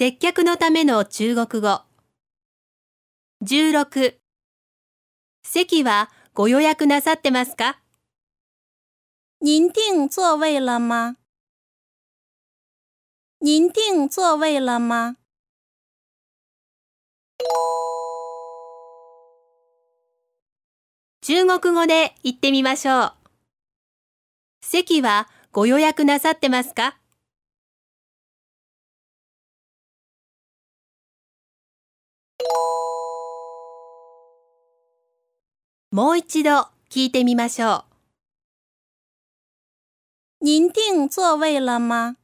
接客のための中国語。16席はご予約なさってますか？您订座位了吗？您订座位了吗？中国語で言ってみましょう。席はご予約なさってますか？もう一度聞いてみましょう。您定座位了吗？